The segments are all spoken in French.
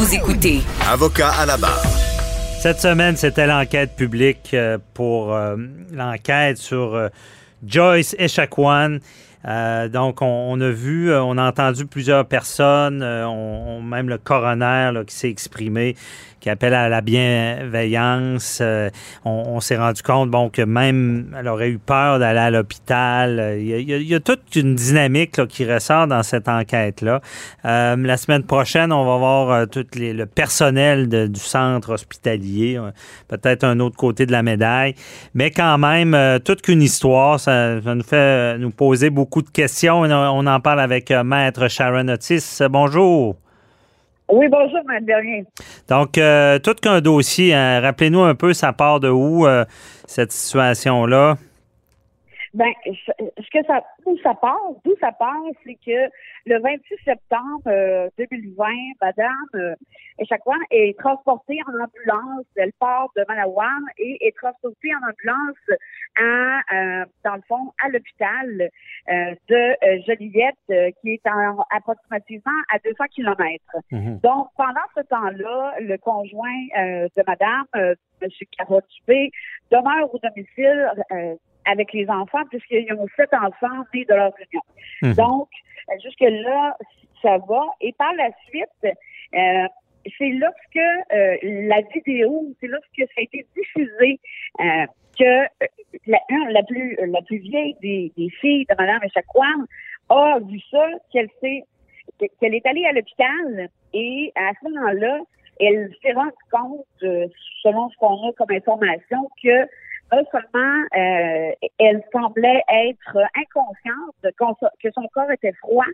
Vous écoutez Avocat à la barre. Cette semaine, c'était l'enquête publique euh, pour euh, l'enquête sur euh, Joyce Echaquan. Euh, donc, on, a vu, on a entendu plusieurs personnes, on, même le coroner qui s'est exprimé qui appelle à la bienveillance. Euh, on, s'est rendu compte bon, que même elle aurait eu peur d'aller à l'hôpital. Il, y, a, toute une dynamique qui ressort dans cette enquête-là. Euh, la semaine prochaine, on va voir euh, tout les, le personnel du centre hospitalier, peut-être un autre côté de la médaille. Mais quand même, toute qu'une histoire, ça, nous fait nous poser beaucoup de questions. On en parle avec Maître Sharon Otis. Bonjour. Oui, bonjour, Mme Bernier. Donc, euh, tout qu'un dossier, hein. rappelez-nous un peu, ça part de où, euh, cette situation-là? Ben, ce que ça, d'où ça part, d'où ça part, c'est que le 26 septembre 2020, euh, Madame euh, fois est transportée en ambulance. Elle part de Malawan et est transportée en ambulance à, euh, dans le fond, à l'hôpital euh, de Joliette, qui est en, approximativement à 200 kilomètres. Mhm. Donc, pendant ce temps-là, le conjoint de Madame, M. Carotte demeure au domicile avec les enfants, puisqu'ils ont sept enfants nés de leur union. Mhm. Donc, jusque-là, ça va. Et par la suite, euh, c'est lorsque euh, la vidéo, c'est lorsque ça a été diffusé euh, que la, la, plus la plus vieille des, des filles de Mme Echaquan a vu ça, qu'elle s'est qu'elle est allée à l'hôpital et à ce moment-là, elle s'est rendue compte, selon ce qu'on a comme information, que seulement euh, elle semblait être inconsciente, que son corps était froid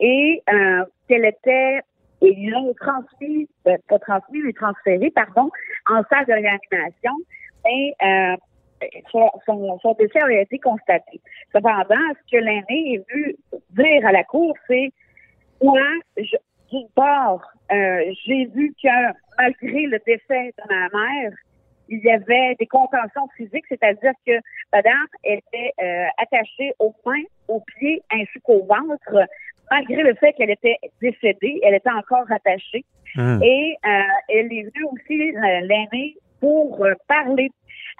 et euh, qu'elle était ils l'ont transmis, ben, pas transmis, mais transféré, pardon, en salle de réanimation. Et euh, son, son, décès a été constaté. Cependant, ce que l'aîné est vu dire à la cour, c'est moi, d'une part, euh, j'ai vu que malgré le décès de ma mère, il y avait des contentions physiques, c'est-à-dire que madame était euh, attachée aux mains, aux pieds ainsi qu'au ventre, malgré le fait qu'elle était décédée, elle était encore attachée. Hum. Et euh, elle est venue aussi, l'aînée, pour euh, parler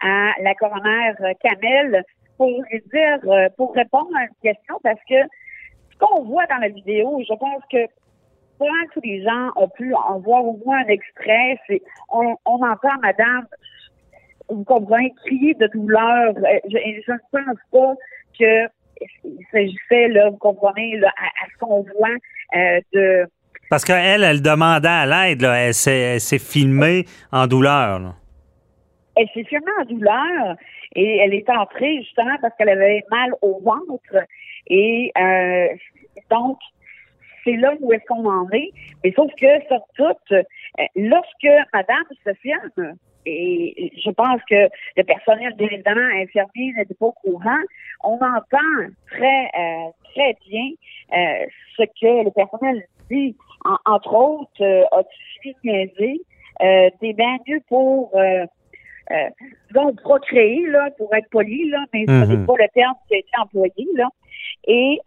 à la coroner Kamel, pour lui dire, pour répondre à une question, parce que ce qu'on voit dans la vidéo, je pense que que tous les gens ont pu en voir au moins un extrait. C'est, on, on entend Madame vous comprenez, crier de douleur. Euh, je, je ne pense pas que il s'agissait, là, vous comprenez, là, à, ce qu'on voit euh, de... Parce qu'elle, elle demandait à l'aide, là. Elle s'est filmée en douleur, là. Elle s'est filmée en douleur et elle est entrée justement parce qu'elle avait mal au ventre. Et euh, donc, c'est là où est-ce qu'on en est. Mais sauf que, surtout, lorsque Madame se filme, et je pense que le personnel, bien évidemment, infirmier n'était pas au courant. On entend très, euh, très bien euh, ce que le personnel dit. entre autres, euh, as-tu niaisé? Euh, mieux pour euh, euh, procréer, là, pour être poli, là, mais mm c'est pas le terme qui a été employé, là. Et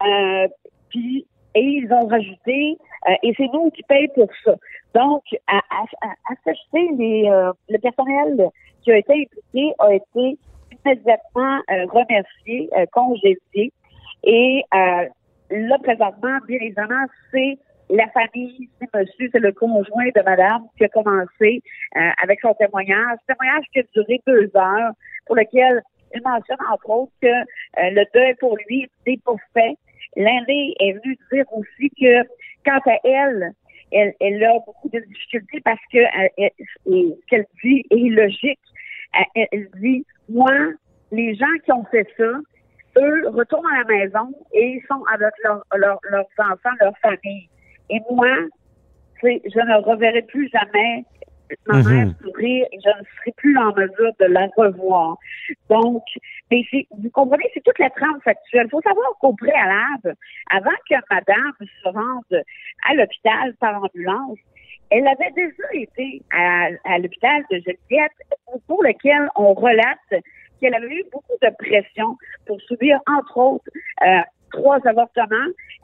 puis et ils ont rajouté, euh, et c'est nous qui payons pour ça. Donc, à, à, à, les, euh, le personnel qui a été impliqué a été immédiatement euh, remercié, congédié. Et là, présentement, bien évidemment, c'est la famille, c'est monsieur, c'est le conjoint de madame qui a commencé avec son témoignage. Témoignage qui a duré deux heures, pour lequel il mentionne entre autres que le deuil pour lui n'est pas fait L'Inde est venue dire aussi que quant à elle, elle, elle a beaucoup de difficultés parce que euh, ce qu'elle dit est illogique. Elle, elle, dit, moi, les gens qui ont fait ça, eux retournent à la maison et ils sont avec leur, leurs enfants, leur famille. Et moi, je ne reverrai plus jamais ma Mhm. mère sourire et je ne serai plus en mesure de la revoir. Donc, mais vous comprenez, c'est toute la trame factuelle. Il faut savoir qu'au préalable, avant que madame se rende à l'hôpital par ambulance, elle avait déjà été à, à l'hôpital de Joliette pour lequel on relate qu'elle avait eu beaucoup de pression pour subir, entre autres, euh, trois avortements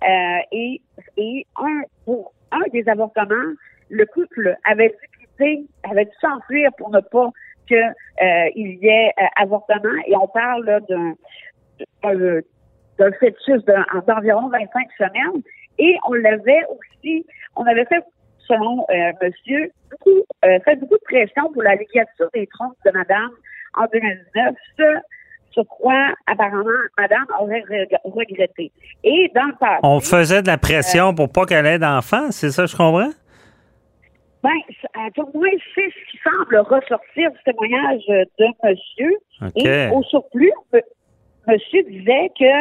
euh, et, et un pour un des avortements, le couple avait dû avait dû s'enfuir pour ne pas que euh, y ait euh, avortement. Et on parle d'un fœtus d'environ 25 semaines. Et on l'avait aussi, on avait fait, selon euh, monsieur, beaucoup, fait beaucoup de pression pour la ligature des trompes de madame en 2019. Ce sur quoi, apparemment, madame aurait reg- regretté. Et dans le passé... On faisait de la pression pour pas qu'elle ait d'enfants, c'est ça, je comprends? Ben, c- euh, pour moi, c'est ce qui semble ressortir du témoignage de monsieur. Et au surplus, monsieur disait que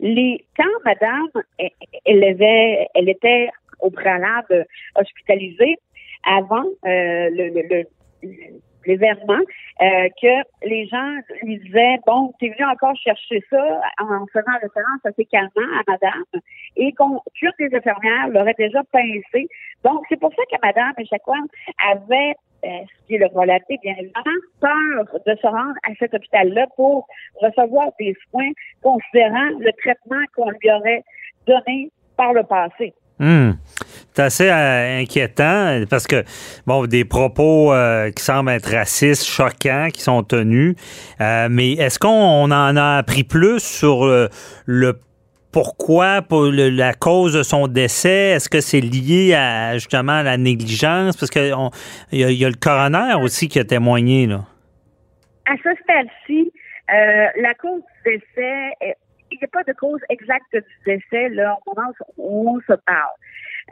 les quand madame, elle, elle avait, elle était au préalable hospitalisée avant euh, le, le- le- euh, que les gens lui disaient, bon, t'es venu encore chercher ça en faisant référence à ses calmants à madame, et qu'on, qu'une des infirmières l'aurait déjà pincé. Donc, c'est pour ça que madame Echaquan avait euh, ce qui est le relaté, bien évidemment, peur de se rendre à cet hôpital-là pour recevoir des soins, considérant le traitement qu'on lui aurait donné par le passé. Hmm. C'est assez euh, inquiétant parce que, bon, des propos euh, qui semblent être racistes, choquants, qui sont tenus. Euh, mais est-ce qu'on on en a appris plus sur le pourquoi, pour la cause de son décès? Est-ce que c'est lié à justement à la négligence? Parce qu'il y, a- le coroner aussi qui a témoigné. Là. À ce stade-ci, la cause du décès, il n'y a pas de cause exacte du décès là, au où on se parle.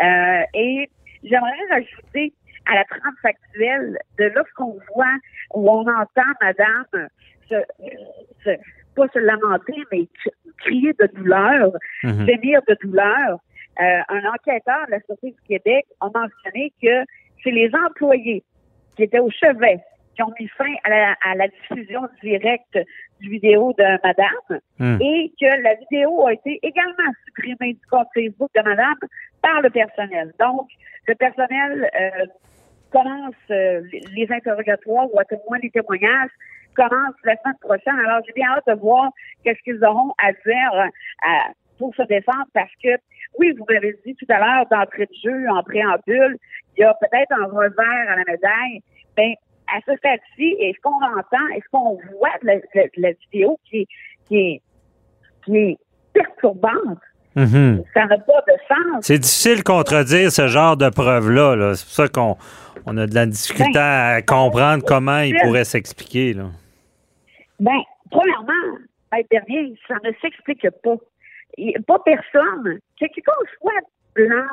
Euh, et j'aimerais rajouter à la trame factuelle de lorsqu'on voit, où on entend madame se, se- pas se lamenter, mais crier de douleur, Mhm. gémir de douleur. Euh, un enquêteur de la Sûreté du Québec a mentionné que c'est les employés qui étaient au chevet qui ont mis fin à la, à la diffusion directe du vidéo de madame Hmm. et que la vidéo a été également supprimée du compte Facebook de madame par le personnel. Donc, le personnel euh, commence euh, les- interrogatoires ou à témoin les témoignages commencent la semaine prochaine. Alors, j'ai bien hâte de voir qu'est-ce qu'ils auront à dire euh, pour se défendre parce que, oui, vous m'avez dit tout à l'heure d'entrée de jeu, en préambule, il y a peut-être un revers à la médaille, mais à ce stade-ci, est-ce qu'on entend, est-ce qu'on voit de la, de la vidéo qui, est- qui, est, qui est perturbante? Mhm. Ça n'a pas de sens. C'est difficile de contredire ce genre de preuves-là. là. C'est pour ça qu'on on a de la difficulté à comprendre comment il pourrait s'expliquer. Ben, premièrement, Bernier, ça ne s'explique pas. Il- Pas personne, que qu'on soit blanc,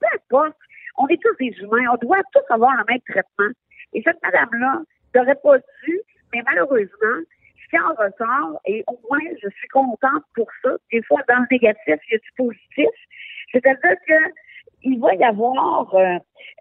peu importe, on est tous des humains, on doit tous avoir le même traitement. Et cette madame-là n'aurait pas dû, mais malheureusement, ce en ressort, et au moins je suis contente pour ça, des fois dans le négatif, il y a du positif, c'est-à-dire que il va y avoir, euh,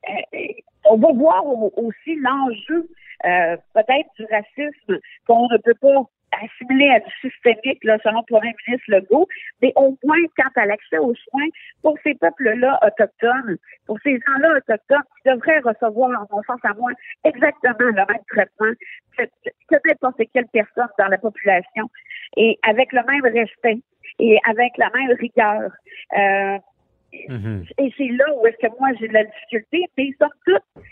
euh, on va voir au- aussi l'enjeu euh, peut-être du racisme qu'on ne peut pas assimiler à du systémique, là, selon le premier ministre Legault, mais au moins quant à l'accès aux soins pour ces peuples-là autochtones, pour ces gens-là autochtones qui devraient recevoir, à mon sens à moi, exactement le même traitement que, que n'importe quelle personne dans la population et avec le même respect et avec la même rigueur. Euh, Mhm. et c'est là où est-ce que moi j'ai de la difficulté. Mais somme toute,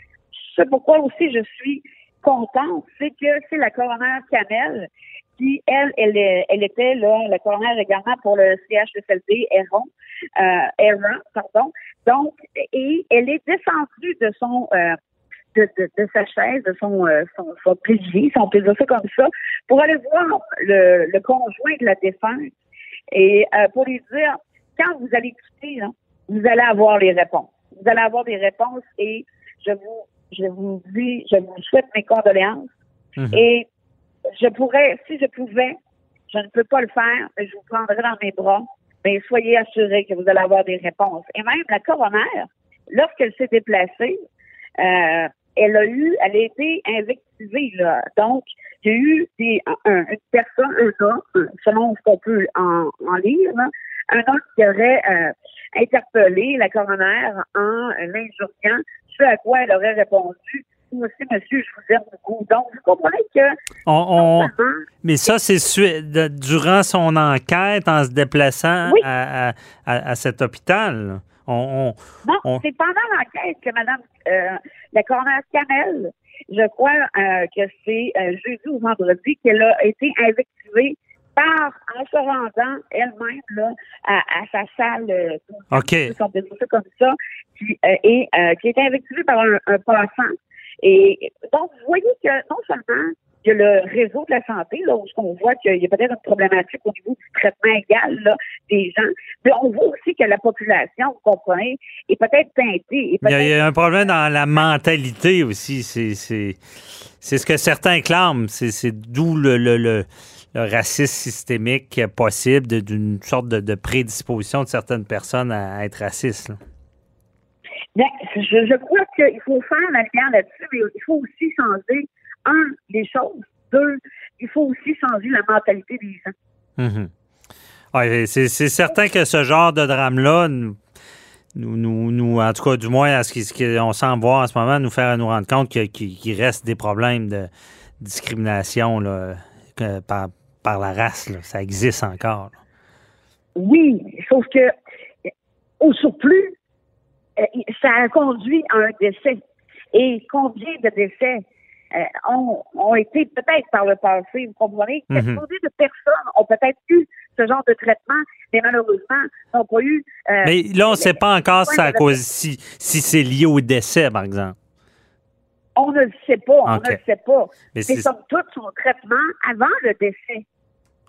ce pourquoi aussi je suis contente, c'est que c'est la coroner Camel elle, elle, était là, la coroner également pour le CHSLD Héron, euh, Héron, pardon. Donc, et elle est descendue de son euh, de, de, de sa chaise, de son, euh, son, son pilier, si on peut dire ça comme ça, pour aller voir le, le conjoint de la défunte et euh, pour lui dire, quand vous allez quitter, là, vous allez avoir les réponses. Vous allez avoir des réponses et je vous, je vous dis, je vous souhaite mes condoléances. Mhm. Et je pourrais, si je pouvais, je ne peux pas le faire, mais je vous prendrai dans mes bras. Mais soyez assurés que vous allez avoir des réponses. Et même la coroner lorsqu'elle s'est déplacée, euh, elle a eu, elle a été invectivée, là. Donc, il y a eu des, un, une personne, un homme, selon ce qu'on peut en, en lire, là, un homme qui aurait euh, interpellé la coroner en l'injuriant, ce à quoi elle aurait répondu aussi, monsieur, je vous aime beaucoup. Donc, vous comprenez que. On, on... Mais ça, c'est durant son enquête en se déplaçant Oui. à, à- cet hôpital. On, c'est pendant l'enquête que Madame euh, la coroner Camel, je crois euh, que c'est euh, jeudi ou vendredi qu'elle a été invectivée par en se rendant elle-même là à, à sa salle euh, OK. comme ça, qui, et qui a été invectivée par un, un passant. Et donc, vous voyez que non seulement il y a le réseau de la santé, là, où on voit qu'il y a peut-être une problématique au niveau du traitement égal là, des gens, mais on voit aussi que la population, vous comprenez, est peut-être teintée. Il, y a, il y peut-être a un problème dans la mentalité aussi. C'est, c'est, c'est ce que certains clament. C'est, d'où le, le, le- le racisme systémique possible, d'une sorte de, de prédisposition de certaines personnes à, à être racistes. là. Bien, je, je crois qu'il faut faire la lumière là-dessus, mais il faut aussi changer, un, les choses. Deux, il faut aussi changer la mentalité des gens. Mhm. Ouais, c'est, certain que ce genre de drame-là, nous, nous, nous- en tout cas, du moins, à ce qu'on semble voir en ce moment, nous faire nous rendre compte qu'il reste des problèmes de discrimination là, que par, par la race. là. Ça existe encore. là. Oui, sauf que au surplus, ça a conduit à un décès. Et combien de décès euh, ont, ont été peut-être par le passé, vous comprenez? Mhm. Combien de personnes ont peut-être eu ce genre de traitement, mais malheureusement n'ont pas eu. euh, Mais là, on ne sait pas encore si, Ouais, ça a mais- cause- si, si c'est lié au décès, par exemple. on ne le sait pas, on ne le sait pas. Mais Mais c'est- somme toute, son traitement avant le décès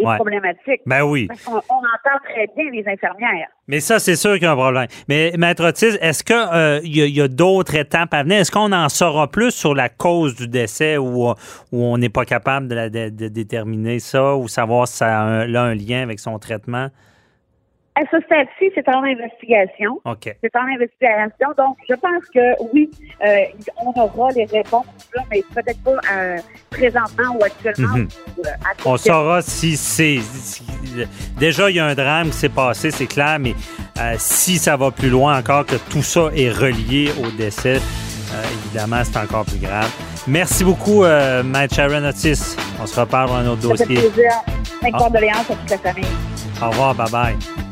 est Ouais. problématique. Ben oui. Parce qu'on on entend très bien les infirmières. Mais ça, c'est sûr qu'il y a un problème. Mais, Maître Otis, est-ce qu'il y a, il y a d'autres étapes à venir? Est-ce qu'on en saura plus sur la cause du décès ou, euh, ou on n'est pas capable de, la- de- de déterminer ça ou savoir si ça a un, là, un lien avec son traitement? À ce stade-ci, c'est en investigation. OK. C'est en investigation. Donc, je pense que oui, euh, on aura les réponses, là, mais peut-être pas euh, présentement ou actuellement. Mhm. euh, On saura si c'est. si- déjà, il y a un drame qui s'est passé, c'est clair, mais si ça va plus loin encore, que tout ça est relié au décès, évidemment, c'est encore plus grave. Merci beaucoup, Maître Sharon Otis. On se reparle dans un autre Ça fait dossier. plaisir. Mes Ah. condoléances à toute la famille. Au revoir, bye bye.